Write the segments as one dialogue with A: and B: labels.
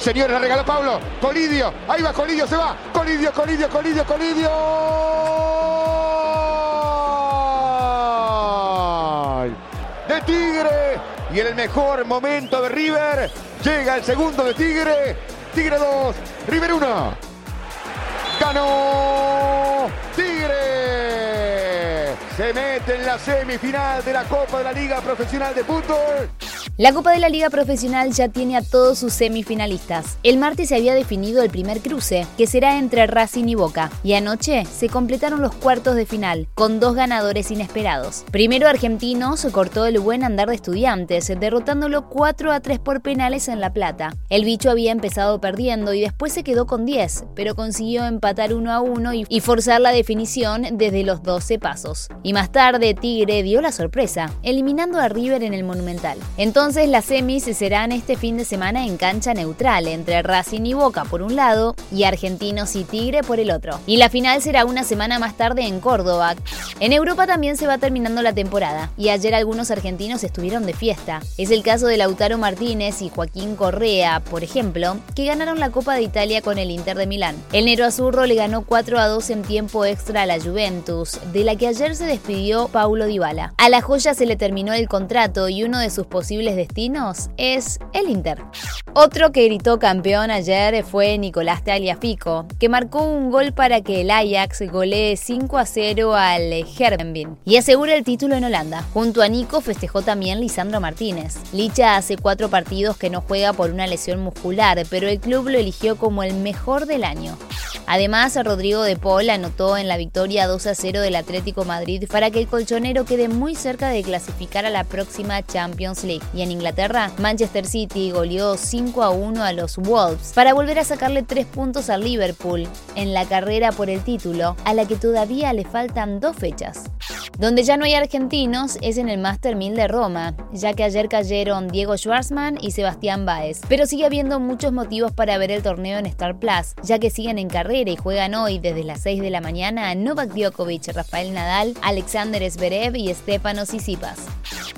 A: Señores, la regaló Pablo. Colidio. Ahí va Colidio, se va. Colidio, Colidio, Colidio, Colidio. De Tigre. Y en el mejor momento de River. Llega el segundo de Tigre. Tigre 2. River 1. Ganó Tigre. Se mete en la semifinal de la Copa de la Liga Profesional de Fútbol.
B: La Copa de la Liga Profesional ya tiene a todos sus semifinalistas. El martes se había definido el primer cruce, que será entre Racing y Boca, y anoche se completaron los cuartos de final, con dos ganadores inesperados. Primero Argentinos cortó el buen andar de estudiantes, derrotándolo 4 a 3 por penales en La Plata. El bicho había empezado perdiendo y después se quedó con 10, pero consiguió empatar 1 a 1 y forzar la definición desde los 12 pasos. Y más tarde Tigre dio la sorpresa, eliminando a River en el Monumental. Entonces entonces las semis serán este fin de semana en cancha neutral entre Racing y Boca por un lado y Argentinos y Tigre por el otro. Y la final será una semana más tarde en Córdoba. En Europa también se va terminando la temporada y ayer algunos argentinos estuvieron de fiesta. Es el caso de Lautaro Martínez y Joaquín Correa, por ejemplo, que ganaron la Copa de Italia con el Inter de Milán. El Nero Azurro le ganó 4 a 2 en tiempo extra a la Juventus, de la que ayer se despidió Paulo Dybala. A la joya se le terminó el contrato y uno de sus posibles destinos es el Inter. Otro que gritó campeón ayer fue Nicolás Tagliafico, que marcó un gol para que el Ajax golee 5 a 0 al Herbenvin y asegura el título en Holanda. Junto a Nico festejó también Lisandro Martínez. Licha hace cuatro partidos que no juega por una lesión muscular, pero el club lo eligió como el mejor del año. Además, Rodrigo de Paul anotó en la victoria 2 a 0 del Atlético Madrid para que el colchonero quede muy cerca de clasificar a la próxima Champions League. Y en Inglaterra, Manchester City goleó 5 a 1 a los Wolves para volver a sacarle 3 puntos al Liverpool en la carrera por el título, a la que todavía le faltan dos fechas. Donde ya no hay argentinos es en el Master 1000 de Roma, ya que ayer cayeron Diego Schwarzman y Sebastián Baez. Pero sigue habiendo muchos motivos para ver el torneo en Star Plus, ya que siguen en carrera y juegan hoy desde las 6 de la mañana Novak Djokovic, Rafael Nadal, Alexander Zverev y Stefanos Tsitsipas.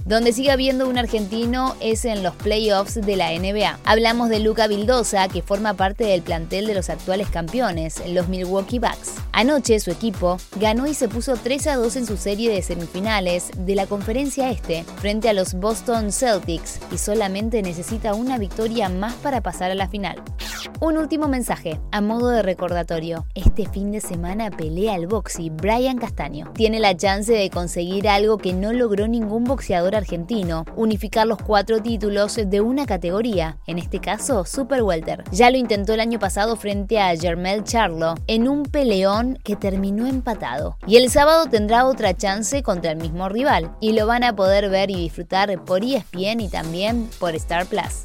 B: Donde sigue habiendo un argentino es en los playoffs de la NBA. Hablamos de Luca Vildosa, que forma parte del plantel de los actuales campeones, los Milwaukee Bucks. Anoche su equipo ganó y se puso 3 a 2 en su serie de semifinales de la conferencia este frente a los Boston Celtics y solamente necesita una victoria más para pasar a la final. Un último mensaje, a modo de recordatorio. Este fin de semana pelea el boxy Brian Castaño. Tiene la chance de conseguir algo que no logró ningún argentino, unificar los cuatro títulos de una categoría, en este caso Super Welter. Ya lo intentó el año pasado frente a Germel Charlo en un peleón que terminó empatado. Y el sábado tendrá otra chance contra el mismo rival, y lo van a poder ver y disfrutar por ESPN y también por Star Plus.